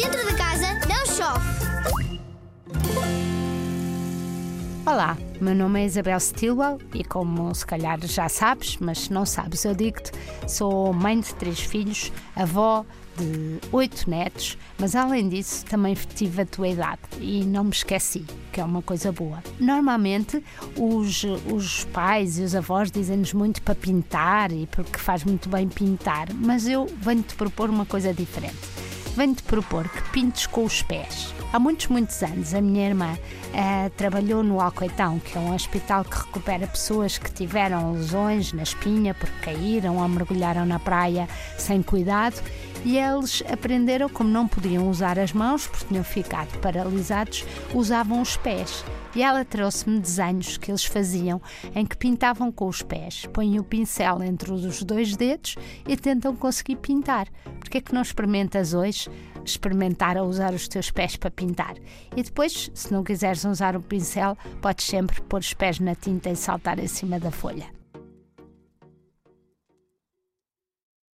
Dentro de casa não chove. Olá, meu nome é Isabel Stilwell e como se calhar já sabes, mas se não sabes eu digo-te, sou mãe de três filhos, avó de oito netos, mas além disso também tive a tua idade e não me esqueci, que é uma coisa boa. Normalmente os, os pais e os avós dizem-nos muito para pintar e porque faz muito bem pintar, mas eu venho-te propor uma coisa diferente. Venho-te propor que pintes com os pés. Há muitos, muitos anos, a minha irmã uh, trabalhou no Alcoitão, que é um hospital que recupera pessoas que tiveram lesões na espinha porque caíram ou mergulharam na praia sem cuidado e eles aprenderam como não podiam usar as mãos porque tinham ficado paralisados, usavam os pés. E ela trouxe-me desenhos que eles faziam em que pintavam com os pés, põem o pincel entre os dois dedos e tentam conseguir pintar. Porque é que não experimentas hoje experimentar a usar os teus pés para pintar? E depois, se não quiseres usar o pincel, podes sempre pôr os pés na tinta e saltar em cima da folha.